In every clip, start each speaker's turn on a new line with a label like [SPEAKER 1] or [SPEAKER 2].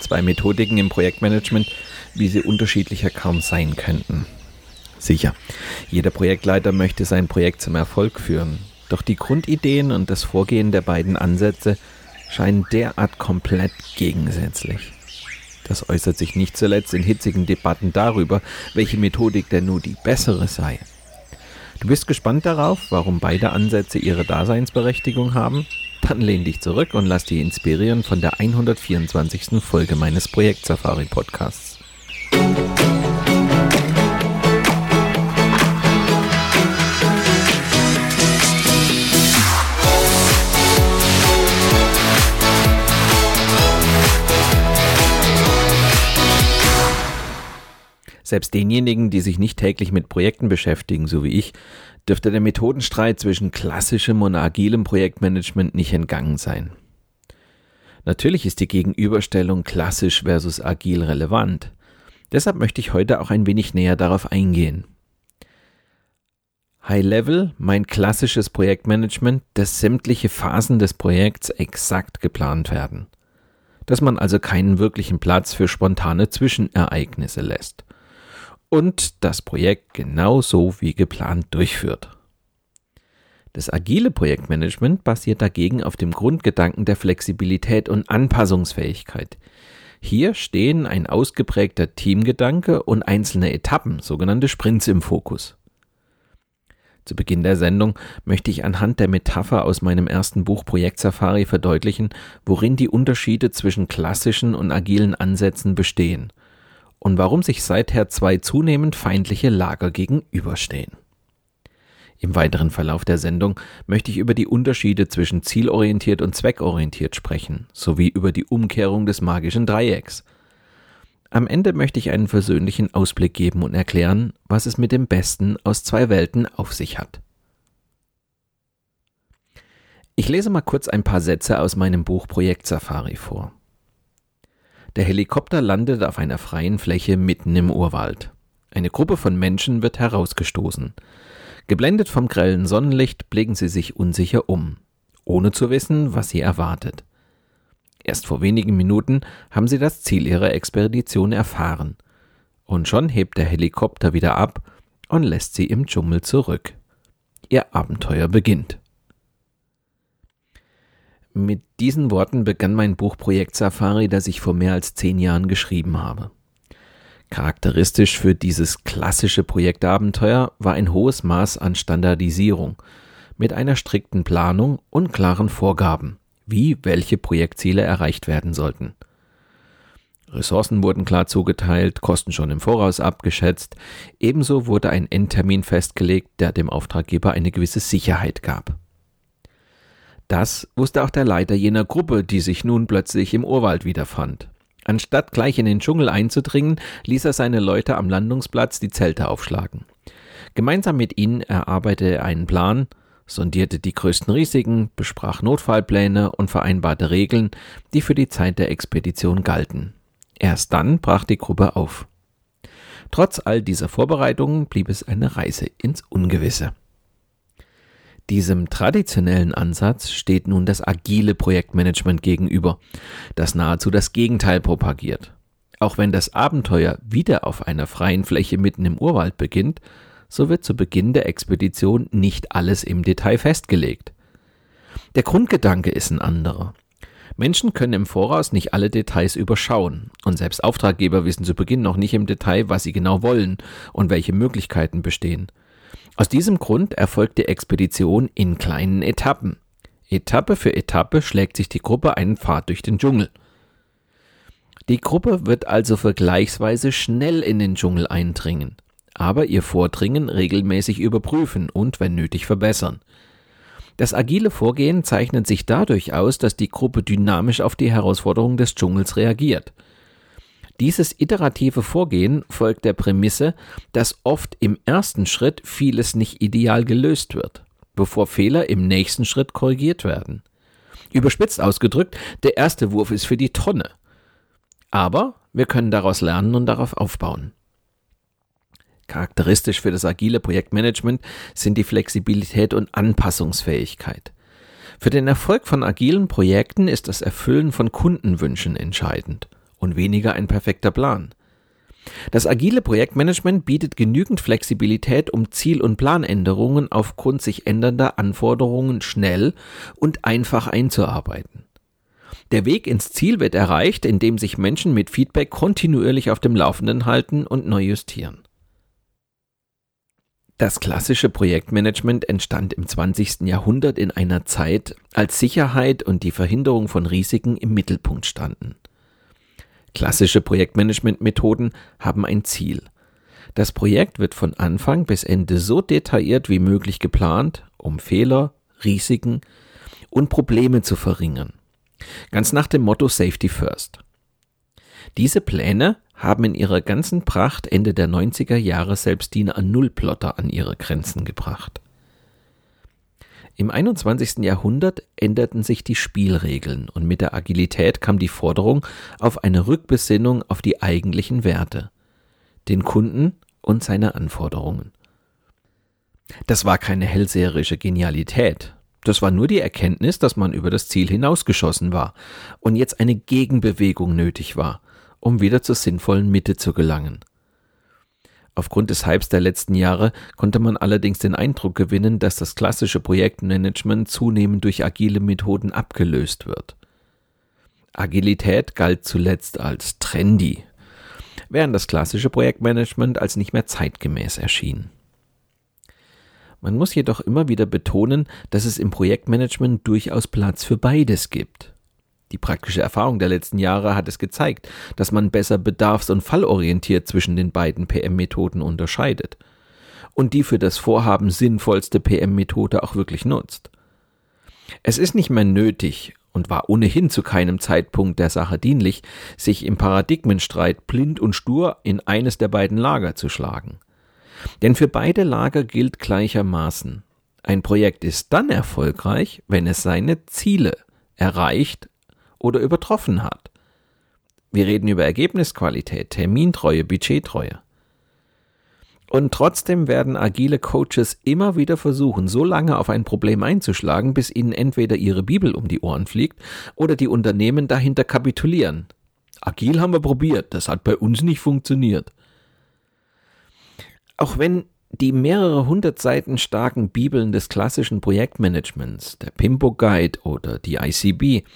[SPEAKER 1] Zwei Methodiken im Projektmanagement, wie sie unterschiedlicher kaum sein könnten. Sicher, jeder Projektleiter möchte sein Projekt zum Erfolg führen. Doch die Grundideen und das Vorgehen der beiden Ansätze scheinen derart komplett gegensätzlich. Das äußert sich nicht zuletzt in hitzigen Debatten darüber, welche Methodik denn nur die bessere sei. Du bist gespannt darauf, warum beide Ansätze ihre Daseinsberechtigung haben? Dann lehn dich zurück und lass dich inspirieren von der 124. Folge meines Projekt Safari Podcasts. Selbst denjenigen, die sich nicht täglich mit Projekten beschäftigen, so wie ich, dürfte der Methodenstreit zwischen klassischem und agilem Projektmanagement nicht entgangen sein. Natürlich ist die Gegenüberstellung klassisch versus agil relevant. Deshalb möchte ich heute auch ein wenig näher darauf eingehen. High Level meint klassisches Projektmanagement, dass sämtliche Phasen des Projekts exakt geplant werden. Dass man also keinen wirklichen Platz für spontane Zwischenereignisse lässt und das Projekt genau so wie geplant durchführt. Das agile Projektmanagement basiert dagegen auf dem Grundgedanken der Flexibilität und Anpassungsfähigkeit. Hier stehen ein ausgeprägter Teamgedanke und einzelne Etappen, sogenannte Sprints im Fokus. Zu Beginn der Sendung möchte ich anhand der Metapher aus meinem ersten Buch Projekt Safari verdeutlichen, worin die Unterschiede zwischen klassischen und agilen Ansätzen bestehen und warum sich seither zwei zunehmend feindliche Lager gegenüberstehen. Im weiteren Verlauf der Sendung möchte ich über die Unterschiede zwischen zielorientiert und zweckorientiert sprechen, sowie über die Umkehrung des magischen Dreiecks. Am Ende möchte ich einen versöhnlichen Ausblick geben und erklären, was es mit dem Besten aus zwei Welten auf sich hat. Ich lese mal kurz ein paar Sätze aus meinem Buch Projekt Safari vor. Der Helikopter landet auf einer freien Fläche mitten im Urwald. Eine Gruppe von Menschen wird herausgestoßen. Geblendet vom grellen Sonnenlicht blicken sie sich unsicher um, ohne zu wissen, was sie erwartet. Erst vor wenigen Minuten haben sie das Ziel ihrer Expedition erfahren. Und schon hebt der Helikopter wieder ab und lässt sie im Dschungel zurück. Ihr Abenteuer beginnt. Mit diesen Worten begann mein Buch Projekt Safari, das ich vor mehr als zehn Jahren geschrieben habe. Charakteristisch für dieses klassische Projektabenteuer war ein hohes Maß an Standardisierung mit einer strikten Planung und klaren Vorgaben, wie welche Projektziele erreicht werden sollten. Ressourcen wurden klar zugeteilt, Kosten schon im Voraus abgeschätzt, ebenso wurde ein Endtermin festgelegt, der dem Auftraggeber eine gewisse Sicherheit gab. Das wusste auch der Leiter jener Gruppe, die sich nun plötzlich im Urwald wiederfand. Anstatt gleich in den Dschungel einzudringen, ließ er seine Leute am Landungsplatz die Zelte aufschlagen. Gemeinsam mit ihnen erarbeitete er einen Plan, sondierte die größten Risiken, besprach Notfallpläne und vereinbarte Regeln, die für die Zeit der Expedition galten. Erst dann brach die Gruppe auf. Trotz all dieser Vorbereitungen blieb es eine Reise ins Ungewisse. Diesem traditionellen Ansatz steht nun das agile Projektmanagement gegenüber, das nahezu das Gegenteil propagiert. Auch wenn das Abenteuer wieder auf einer freien Fläche mitten im Urwald beginnt, so wird zu Beginn der Expedition nicht alles im Detail festgelegt. Der Grundgedanke ist ein anderer. Menschen können im Voraus nicht alle Details überschauen, und selbst Auftraggeber wissen zu Beginn noch nicht im Detail, was sie genau wollen und welche Möglichkeiten bestehen. Aus diesem Grund erfolgt die Expedition in kleinen Etappen. Etappe für Etappe schlägt sich die Gruppe einen Pfad durch den Dschungel. Die Gruppe wird also vergleichsweise schnell in den Dschungel eindringen, aber ihr Vordringen regelmäßig überprüfen und, wenn nötig, verbessern. Das agile Vorgehen zeichnet sich dadurch aus, dass die Gruppe dynamisch auf die Herausforderungen des Dschungels reagiert. Dieses iterative Vorgehen folgt der Prämisse, dass oft im ersten Schritt vieles nicht ideal gelöst wird, bevor Fehler im nächsten Schritt korrigiert werden. Überspitzt ausgedrückt, der erste Wurf ist für die Tonne. Aber wir können daraus lernen und darauf aufbauen. Charakteristisch für das agile Projektmanagement sind die Flexibilität und Anpassungsfähigkeit. Für den Erfolg von agilen Projekten ist das Erfüllen von Kundenwünschen entscheidend und weniger ein perfekter Plan. Das agile Projektmanagement bietet genügend Flexibilität, um Ziel- und Planänderungen aufgrund sich ändernder Anforderungen schnell und einfach einzuarbeiten. Der Weg ins Ziel wird erreicht, indem sich Menschen mit Feedback kontinuierlich auf dem Laufenden halten und neu justieren. Das klassische Projektmanagement entstand im 20. Jahrhundert in einer Zeit, als Sicherheit und die Verhinderung von Risiken im Mittelpunkt standen. Klassische Projektmanagementmethoden haben ein Ziel. Das Projekt wird von Anfang bis Ende so detailliert wie möglich geplant, um Fehler, Risiken und Probleme zu verringern. Ganz nach dem Motto Safety First. Diese Pläne haben in ihrer ganzen Pracht Ende der 90er Jahre selbst die A0-Plotter an ihre Grenzen gebracht. Im 21. Jahrhundert änderten sich die Spielregeln und mit der Agilität kam die Forderung auf eine Rückbesinnung auf die eigentlichen Werte, den Kunden und seine Anforderungen. Das war keine hellseherische Genialität. Das war nur die Erkenntnis, dass man über das Ziel hinausgeschossen war und jetzt eine Gegenbewegung nötig war, um wieder zur sinnvollen Mitte zu gelangen. Aufgrund des Hypes der letzten Jahre konnte man allerdings den Eindruck gewinnen, dass das klassische Projektmanagement zunehmend durch agile Methoden abgelöst wird. Agilität galt zuletzt als trendy, während das klassische Projektmanagement als nicht mehr zeitgemäß erschien. Man muss jedoch immer wieder betonen, dass es im Projektmanagement durchaus Platz für beides gibt. Die praktische Erfahrung der letzten Jahre hat es gezeigt, dass man besser bedarfs- und fallorientiert zwischen den beiden PM-Methoden unterscheidet und die für das Vorhaben sinnvollste PM-Methode auch wirklich nutzt. Es ist nicht mehr nötig und war ohnehin zu keinem Zeitpunkt der Sache dienlich, sich im Paradigmenstreit blind und stur in eines der beiden Lager zu schlagen. Denn für beide Lager gilt gleichermaßen, ein Projekt ist dann erfolgreich, wenn es seine Ziele erreicht oder übertroffen hat. Wir reden über Ergebnisqualität, Termintreue, Budgettreue. Und trotzdem werden agile Coaches immer wieder versuchen, so lange auf ein Problem einzuschlagen, bis ihnen entweder ihre Bibel um die Ohren fliegt oder die Unternehmen dahinter kapitulieren. Agil haben wir probiert, das hat bei uns nicht funktioniert. Auch wenn die mehrere hundert Seiten starken Bibeln des klassischen Projektmanagements, der Pimpo Guide oder die ICB,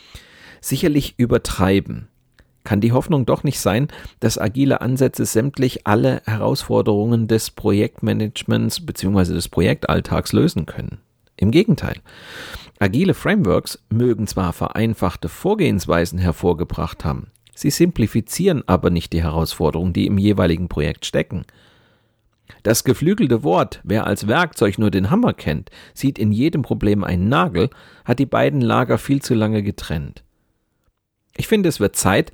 [SPEAKER 1] sicherlich übertreiben, kann die Hoffnung doch nicht sein, dass agile Ansätze sämtlich alle Herausforderungen des Projektmanagements bzw. des Projektalltags lösen können. Im Gegenteil. Agile Frameworks mögen zwar vereinfachte Vorgehensweisen hervorgebracht haben, sie simplifizieren aber nicht die Herausforderungen, die im jeweiligen Projekt stecken. Das geflügelte Wort, wer als Werkzeug nur den Hammer kennt, sieht in jedem Problem einen Nagel, hat die beiden Lager viel zu lange getrennt. Ich finde, es wird Zeit,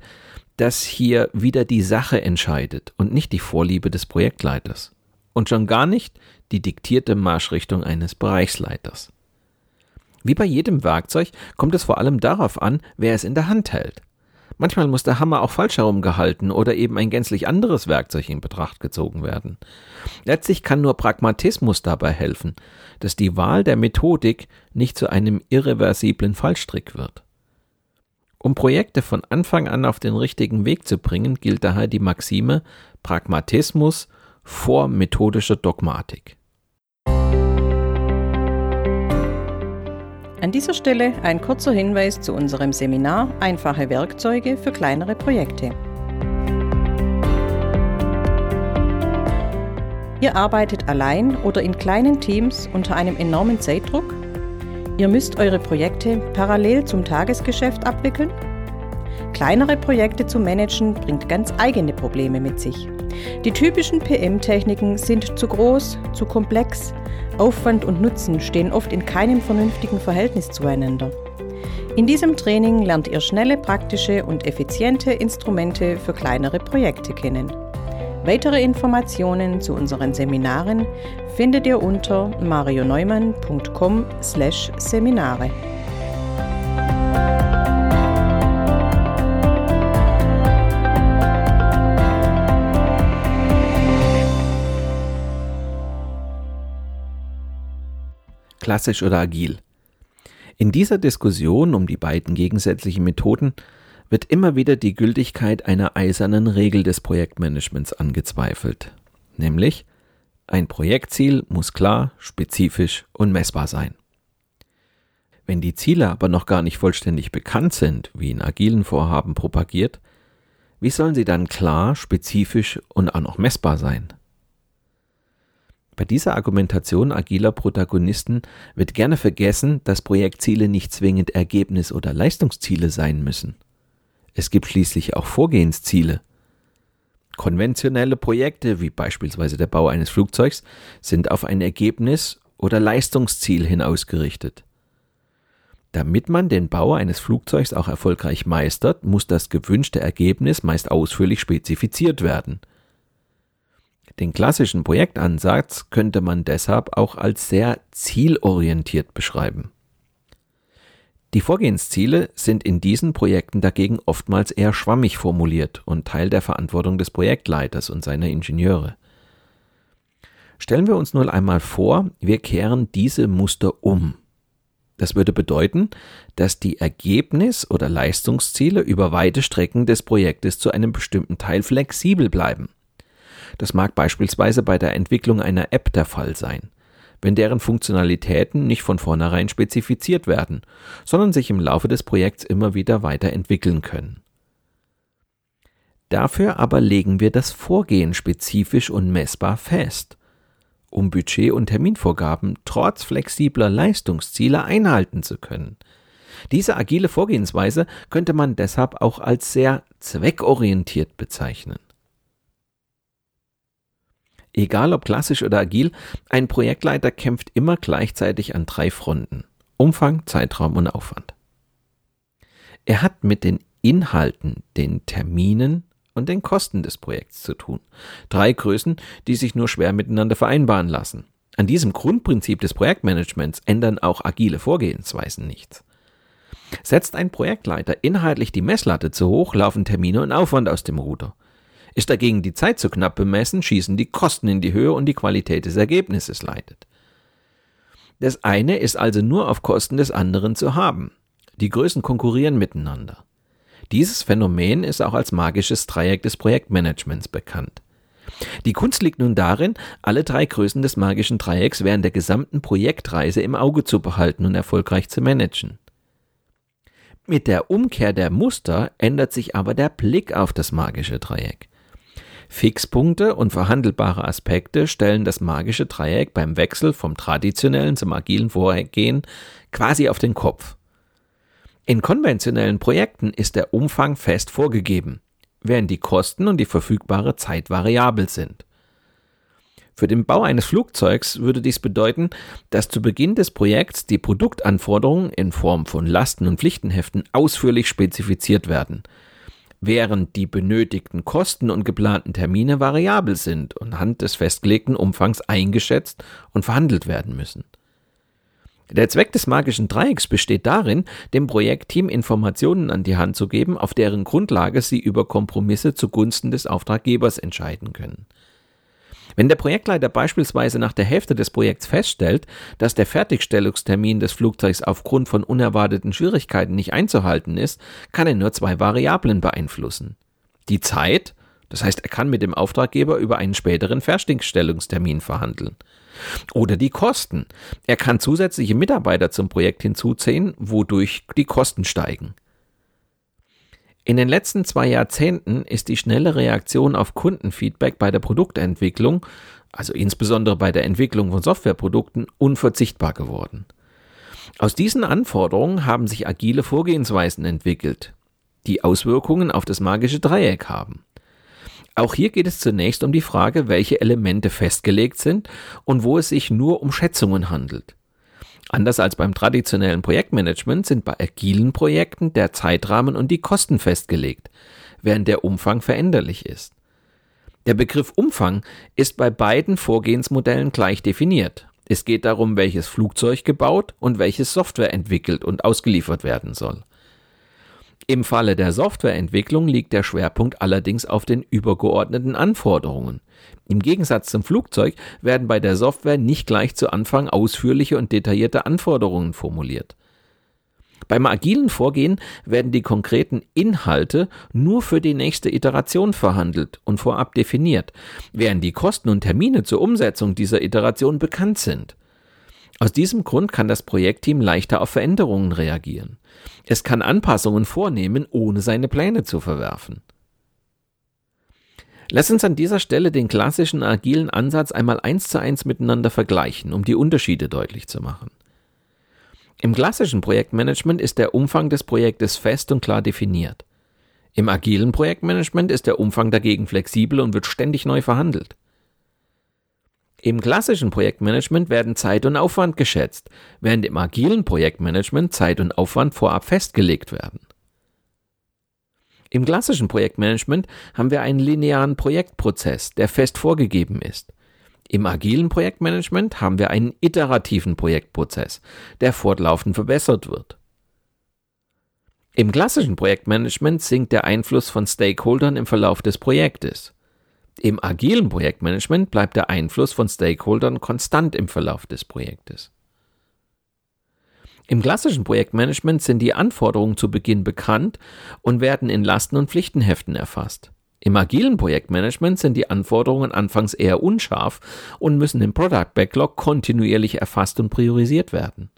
[SPEAKER 1] dass hier wieder die Sache entscheidet und nicht die Vorliebe des Projektleiters. Und schon gar nicht die diktierte Marschrichtung eines Bereichsleiters. Wie bei jedem Werkzeug kommt es vor allem darauf an, wer es in der Hand hält. Manchmal muss der Hammer auch falsch herumgehalten oder eben ein gänzlich anderes Werkzeug in Betracht gezogen werden. Letztlich kann nur Pragmatismus dabei helfen, dass die Wahl der Methodik nicht zu einem irreversiblen Fallstrick wird. Um Projekte von Anfang an auf den richtigen Weg zu bringen, gilt daher die Maxime Pragmatismus vor methodischer Dogmatik.
[SPEAKER 2] An dieser Stelle ein kurzer Hinweis zu unserem Seminar Einfache Werkzeuge für kleinere Projekte. Ihr arbeitet allein oder in kleinen Teams unter einem enormen Zeitdruck Ihr müsst eure Projekte parallel zum Tagesgeschäft abwickeln? Kleinere Projekte zu managen bringt ganz eigene Probleme mit sich. Die typischen PM-Techniken sind zu groß, zu komplex, Aufwand und Nutzen stehen oft in keinem vernünftigen Verhältnis zueinander. In diesem Training lernt ihr schnelle, praktische und effiziente Instrumente für kleinere Projekte kennen. Weitere Informationen zu unseren Seminaren findet ihr unter marioneumann.com/seminare.
[SPEAKER 1] Klassisch oder agil? In dieser Diskussion um die beiden gegensätzlichen Methoden wird immer wieder die Gültigkeit einer eisernen Regel des Projektmanagements angezweifelt, nämlich ein Projektziel muss klar, spezifisch und messbar sein. Wenn die Ziele aber noch gar nicht vollständig bekannt sind, wie in agilen Vorhaben propagiert, wie sollen sie dann klar, spezifisch und auch noch messbar sein? Bei dieser Argumentation agiler Protagonisten wird gerne vergessen, dass Projektziele nicht zwingend Ergebnis- oder Leistungsziele sein müssen. Es gibt schließlich auch Vorgehensziele. Konventionelle Projekte, wie beispielsweise der Bau eines Flugzeugs, sind auf ein Ergebnis oder Leistungsziel hin ausgerichtet. Damit man den Bau eines Flugzeugs auch erfolgreich meistert, muss das gewünschte Ergebnis meist ausführlich spezifiziert werden – den klassischen Projektansatz könnte man deshalb auch als sehr zielorientiert beschreiben. Die Vorgehensziele sind in diesen Projekten dagegen oftmals eher schwammig formuliert und Teil der Verantwortung des Projektleiters und seiner Ingenieure. Stellen wir uns nun einmal vor, wir kehren diese Muster um. Das würde bedeuten, dass die Ergebnis- oder Leistungsziele über weite Strecken des Projektes zu einem bestimmten Teil flexibel bleiben. Das mag beispielsweise bei der Entwicklung einer App der Fall sein, wenn deren Funktionalitäten nicht von vornherein spezifiziert werden, sondern sich im Laufe des Projekts immer wieder weiterentwickeln können. Dafür aber legen wir das Vorgehen spezifisch und messbar fest, um Budget- und Terminvorgaben trotz flexibler Leistungsziele einhalten zu können. Diese agile Vorgehensweise könnte man deshalb auch als sehr zweckorientiert bezeichnen. Egal ob klassisch oder agil, ein Projektleiter kämpft immer gleichzeitig an drei Fronten. Umfang, Zeitraum und Aufwand. Er hat mit den Inhalten, den Terminen und den Kosten des Projekts zu tun. Drei Größen, die sich nur schwer miteinander vereinbaren lassen. An diesem Grundprinzip des Projektmanagements ändern auch agile Vorgehensweisen nichts. Setzt ein Projektleiter inhaltlich die Messlatte zu hoch, laufen Termine und Aufwand aus dem Ruder. Ist dagegen die Zeit zu knapp bemessen, schießen die Kosten in die Höhe und die Qualität des Ergebnisses leidet. Das eine ist also nur auf Kosten des anderen zu haben. Die Größen konkurrieren miteinander. Dieses Phänomen ist auch als magisches Dreieck des Projektmanagements bekannt. Die Kunst liegt nun darin, alle drei Größen des magischen Dreiecks während der gesamten Projektreise im Auge zu behalten und erfolgreich zu managen. Mit der Umkehr der Muster ändert sich aber der Blick auf das magische Dreieck. Fixpunkte und verhandelbare Aspekte stellen das magische Dreieck beim Wechsel vom traditionellen zum agilen Vorgehen quasi auf den Kopf. In konventionellen Projekten ist der Umfang fest vorgegeben, während die Kosten und die verfügbare Zeit variabel sind. Für den Bau eines Flugzeugs würde dies bedeuten, dass zu Beginn des Projekts die Produktanforderungen in Form von Lasten und Pflichtenheften ausführlich spezifiziert werden – während die benötigten Kosten und geplanten Termine variabel sind und anhand des festgelegten Umfangs eingeschätzt und verhandelt werden müssen. Der Zweck des magischen Dreiecks besteht darin, dem Projektteam Informationen an die Hand zu geben, auf deren Grundlage sie über Kompromisse zugunsten des Auftraggebers entscheiden können. Wenn der Projektleiter beispielsweise nach der Hälfte des Projekts feststellt, dass der Fertigstellungstermin des Flugzeugs aufgrund von unerwarteten Schwierigkeiten nicht einzuhalten ist, kann er nur zwei Variablen beeinflussen. Die Zeit, das heißt, er kann mit dem Auftraggeber über einen späteren Fertigstellungstermin verhandeln. Oder die Kosten. Er kann zusätzliche Mitarbeiter zum Projekt hinzuziehen, wodurch die Kosten steigen. In den letzten zwei Jahrzehnten ist die schnelle Reaktion auf Kundenfeedback bei der Produktentwicklung, also insbesondere bei der Entwicklung von Softwareprodukten, unverzichtbar geworden. Aus diesen Anforderungen haben sich agile Vorgehensweisen entwickelt, die Auswirkungen auf das magische Dreieck haben. Auch hier geht es zunächst um die Frage, welche Elemente festgelegt sind und wo es sich nur um Schätzungen handelt. Anders als beim traditionellen Projektmanagement sind bei agilen Projekten der Zeitrahmen und die Kosten festgelegt, während der Umfang veränderlich ist. Der Begriff Umfang ist bei beiden Vorgehensmodellen gleich definiert. Es geht darum, welches Flugzeug gebaut und welches Software entwickelt und ausgeliefert werden soll. Im Falle der Softwareentwicklung liegt der Schwerpunkt allerdings auf den übergeordneten Anforderungen. Im Gegensatz zum Flugzeug werden bei der Software nicht gleich zu Anfang ausführliche und detaillierte Anforderungen formuliert. Beim agilen Vorgehen werden die konkreten Inhalte nur für die nächste Iteration verhandelt und vorab definiert, während die Kosten und Termine zur Umsetzung dieser Iteration bekannt sind. Aus diesem Grund kann das Projektteam leichter auf Veränderungen reagieren. Es kann Anpassungen vornehmen, ohne seine Pläne zu verwerfen. Lass uns an dieser Stelle den klassischen agilen Ansatz einmal eins zu eins miteinander vergleichen, um die Unterschiede deutlich zu machen. Im klassischen Projektmanagement ist der Umfang des Projektes fest und klar definiert. Im agilen Projektmanagement ist der Umfang dagegen flexibel und wird ständig neu verhandelt. Im klassischen Projektmanagement werden Zeit und Aufwand geschätzt, während im agilen Projektmanagement Zeit und Aufwand vorab festgelegt werden. Im klassischen Projektmanagement haben wir einen linearen Projektprozess, der fest vorgegeben ist. Im agilen Projektmanagement haben wir einen iterativen Projektprozess, der fortlaufend verbessert wird. Im klassischen Projektmanagement sinkt der Einfluss von Stakeholdern im Verlauf des Projektes. Im agilen Projektmanagement bleibt der Einfluss von Stakeholdern konstant im Verlauf des Projektes. Im klassischen Projektmanagement sind die Anforderungen zu Beginn bekannt und werden in Lasten- und Pflichtenheften erfasst. Im agilen Projektmanagement sind die Anforderungen anfangs eher unscharf und müssen im Product Backlog kontinuierlich erfasst und priorisiert werden.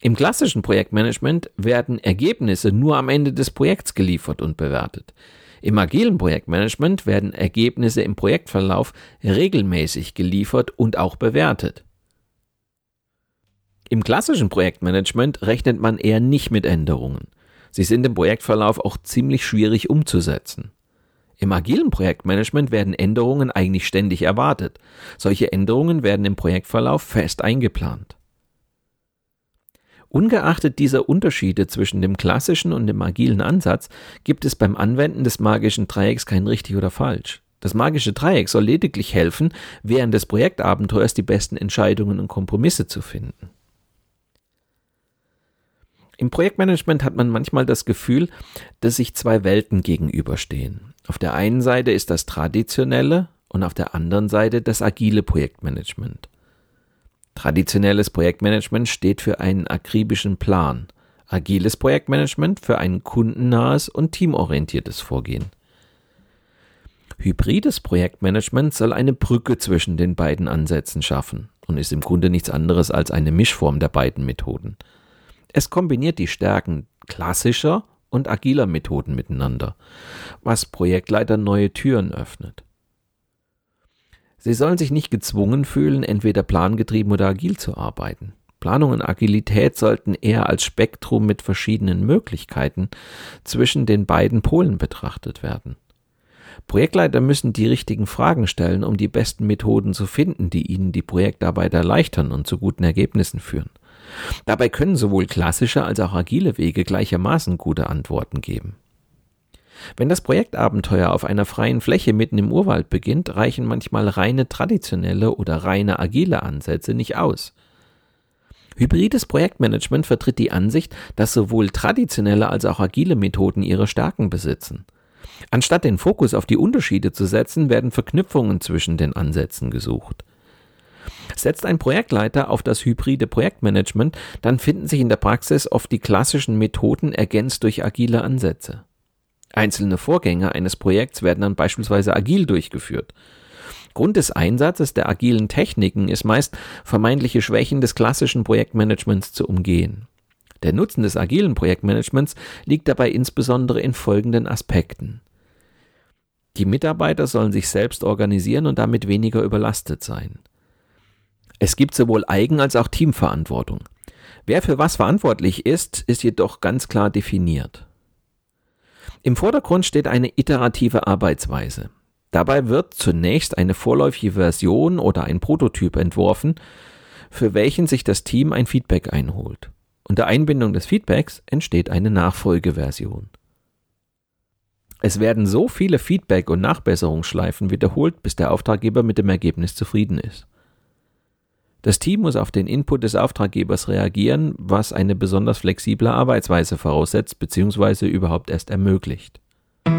[SPEAKER 1] Im klassischen Projektmanagement werden Ergebnisse nur am Ende des Projekts geliefert und bewertet. Im agilen Projektmanagement werden Ergebnisse im Projektverlauf regelmäßig geliefert und auch bewertet. Im klassischen Projektmanagement rechnet man eher nicht mit Änderungen. Sie sind im Projektverlauf auch ziemlich schwierig umzusetzen. Im agilen Projektmanagement werden Änderungen eigentlich ständig erwartet. Solche Änderungen werden im Projektverlauf fest eingeplant. Ungeachtet dieser Unterschiede zwischen dem klassischen und dem agilen Ansatz gibt es beim Anwenden des magischen Dreiecks kein richtig oder falsch. Das magische Dreieck soll lediglich helfen, während des Projektabenteuers die besten Entscheidungen und Kompromisse zu finden. Im Projektmanagement hat man manchmal das Gefühl, dass sich zwei Welten gegenüberstehen. Auf der einen Seite ist das traditionelle und auf der anderen Seite das agile Projektmanagement. Traditionelles Projektmanagement steht für einen akribischen Plan, agiles Projektmanagement für ein kundennahes und teamorientiertes Vorgehen. Hybrides Projektmanagement soll eine Brücke zwischen den beiden Ansätzen schaffen und ist im Grunde nichts anderes als eine Mischform der beiden Methoden. Es kombiniert die Stärken klassischer und agiler Methoden miteinander, was Projektleiter neue Türen öffnet. Sie sollen sich nicht gezwungen fühlen, entweder plangetrieben oder agil zu arbeiten. Planung und Agilität sollten eher als Spektrum mit verschiedenen Möglichkeiten zwischen den beiden Polen betrachtet werden. Projektleiter müssen die richtigen Fragen stellen, um die besten Methoden zu finden, die ihnen die Projektarbeit erleichtern und zu guten Ergebnissen führen. Dabei können sowohl klassische als auch agile Wege gleichermaßen gute Antworten geben. Wenn das Projektabenteuer auf einer freien Fläche mitten im Urwald beginnt, reichen manchmal reine traditionelle oder reine agile Ansätze nicht aus. Hybrides Projektmanagement vertritt die Ansicht, dass sowohl traditionelle als auch agile Methoden ihre Stärken besitzen. Anstatt den Fokus auf die Unterschiede zu setzen, werden Verknüpfungen zwischen den Ansätzen gesucht. Setzt ein Projektleiter auf das hybride Projektmanagement, dann finden sich in der Praxis oft die klassischen Methoden ergänzt durch agile Ansätze. Einzelne Vorgänge eines Projekts werden dann beispielsweise agil durchgeführt. Grund des Einsatzes der agilen Techniken ist meist, vermeintliche Schwächen des klassischen Projektmanagements zu umgehen. Der Nutzen des agilen Projektmanagements liegt dabei insbesondere in folgenden Aspekten. Die Mitarbeiter sollen sich selbst organisieren und damit weniger überlastet sein. Es gibt sowohl Eigen- als auch Teamverantwortung. Wer für was verantwortlich ist, ist jedoch ganz klar definiert. Im Vordergrund steht eine iterative Arbeitsweise. Dabei wird zunächst eine vorläufige Version oder ein Prototyp entworfen, für welchen sich das Team ein Feedback einholt. Unter Einbindung des Feedbacks entsteht eine Nachfolgeversion. Es werden so viele Feedback- und Nachbesserungsschleifen wiederholt, bis der Auftraggeber mit dem Ergebnis zufrieden ist. Das Team muss auf den Input des Auftraggebers reagieren, was eine besonders flexible Arbeitsweise voraussetzt bzw. überhaupt erst ermöglicht.
[SPEAKER 2] Zum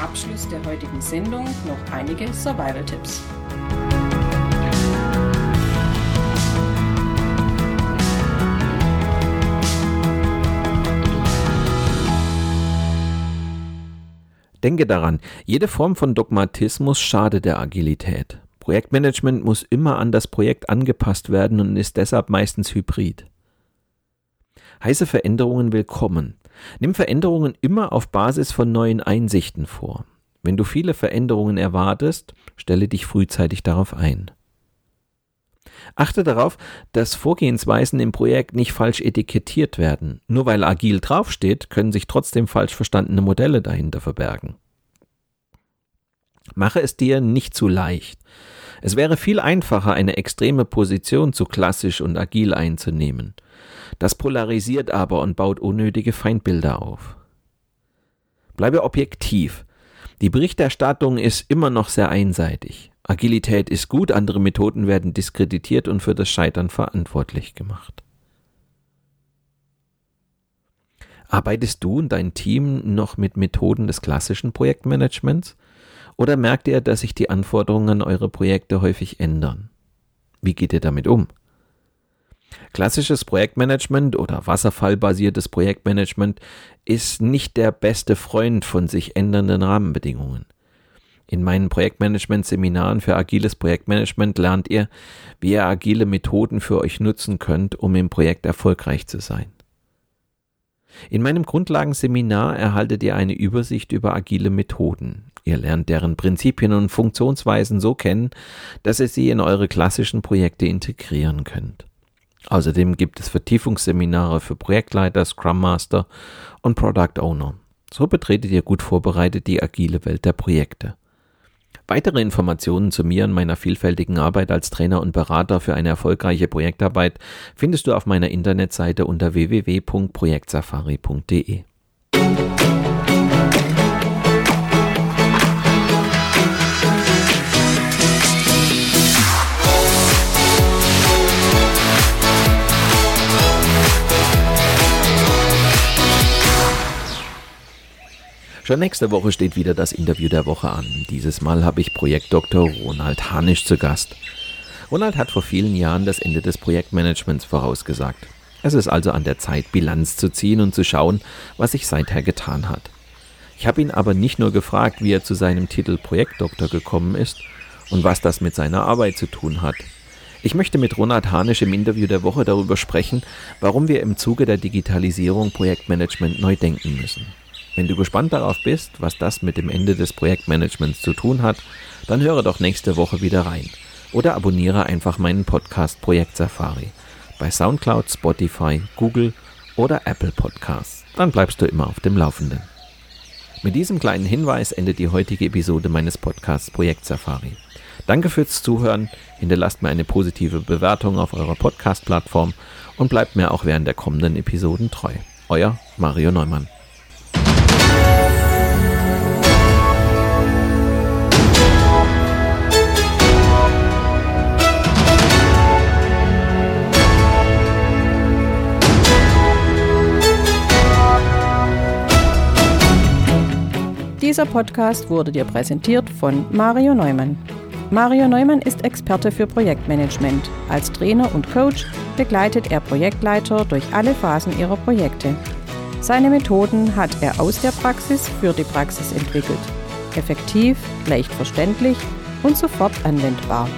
[SPEAKER 2] Abschluss der heutigen Sendung noch einige Survival-Tipps.
[SPEAKER 1] Denke daran, jede Form von Dogmatismus schadet der Agilität. Projektmanagement muss immer an das Projekt angepasst werden und ist deshalb meistens hybrid. Heiße Veränderungen willkommen. Nimm Veränderungen immer auf Basis von neuen Einsichten vor. Wenn du viele Veränderungen erwartest, stelle dich frühzeitig darauf ein. Achte darauf, dass Vorgehensweisen im Projekt nicht falsch etikettiert werden. Nur weil agil draufsteht, können sich trotzdem falsch verstandene Modelle dahinter verbergen. Mache es dir nicht zu leicht. Es wäre viel einfacher, eine extreme Position zu klassisch und agil einzunehmen. Das polarisiert aber und baut unnötige Feindbilder auf. Bleibe objektiv. Die Berichterstattung ist immer noch sehr einseitig. Agilität ist gut, andere Methoden werden diskreditiert und für das Scheitern verantwortlich gemacht. Arbeitest du und dein Team noch mit Methoden des klassischen Projektmanagements? Oder merkt ihr, dass sich die Anforderungen an eure Projekte häufig ändern? Wie geht ihr damit um? Klassisches Projektmanagement oder wasserfallbasiertes Projektmanagement ist nicht der beste Freund von sich ändernden Rahmenbedingungen. In meinen Projektmanagement-Seminaren für agiles Projektmanagement lernt ihr, wie ihr agile Methoden für euch nutzen könnt, um im Projekt erfolgreich zu sein. In meinem Grundlagenseminar erhaltet ihr eine Übersicht über agile Methoden. Ihr lernt deren Prinzipien und Funktionsweisen so kennen, dass ihr sie in eure klassischen Projekte integrieren könnt. Außerdem gibt es Vertiefungsseminare für Projektleiter, Scrum Master und Product Owner. So betretet ihr gut vorbereitet die agile Welt der Projekte. Weitere Informationen zu mir und meiner vielfältigen Arbeit als Trainer und Berater für eine erfolgreiche Projektarbeit findest du auf meiner Internetseite unter www.projektsafari.de. Schon nächste Woche steht wieder das Interview der Woche an. Dieses Mal habe ich Projektdoktor Ronald Hanisch zu Gast. Ronald hat vor vielen Jahren das Ende des Projektmanagements vorausgesagt. Es ist also an der Zeit, Bilanz zu ziehen und zu schauen, was sich seither getan hat. Ich habe ihn aber nicht nur gefragt, wie er zu seinem Titel Projektdoktor gekommen ist und was das mit seiner Arbeit zu tun hat. Ich möchte mit Ronald Hanisch im Interview der Woche darüber sprechen, warum wir im Zuge der Digitalisierung Projektmanagement neu denken müssen. Wenn du gespannt darauf bist, was das mit dem Ende des Projektmanagements zu tun hat, dann höre doch nächste Woche wieder rein oder abonniere einfach meinen Podcast Projekt Safari bei SoundCloud, Spotify, Google oder Apple Podcasts. Dann bleibst du immer auf dem Laufenden. Mit diesem kleinen Hinweis endet die heutige Episode meines Podcasts Projekt Safari. Danke fürs Zuhören, hinterlasst mir eine positive Bewertung auf eurer Podcast-Plattform und bleibt mir auch während der kommenden Episoden treu. Euer Mario Neumann.
[SPEAKER 2] Dieser Podcast wurde dir präsentiert von Mario Neumann. Mario Neumann ist Experte für Projektmanagement. Als Trainer und Coach begleitet er Projektleiter durch alle Phasen ihrer Projekte. Seine Methoden hat er aus der Praxis für die Praxis entwickelt. Effektiv, leicht verständlich und sofort anwendbar.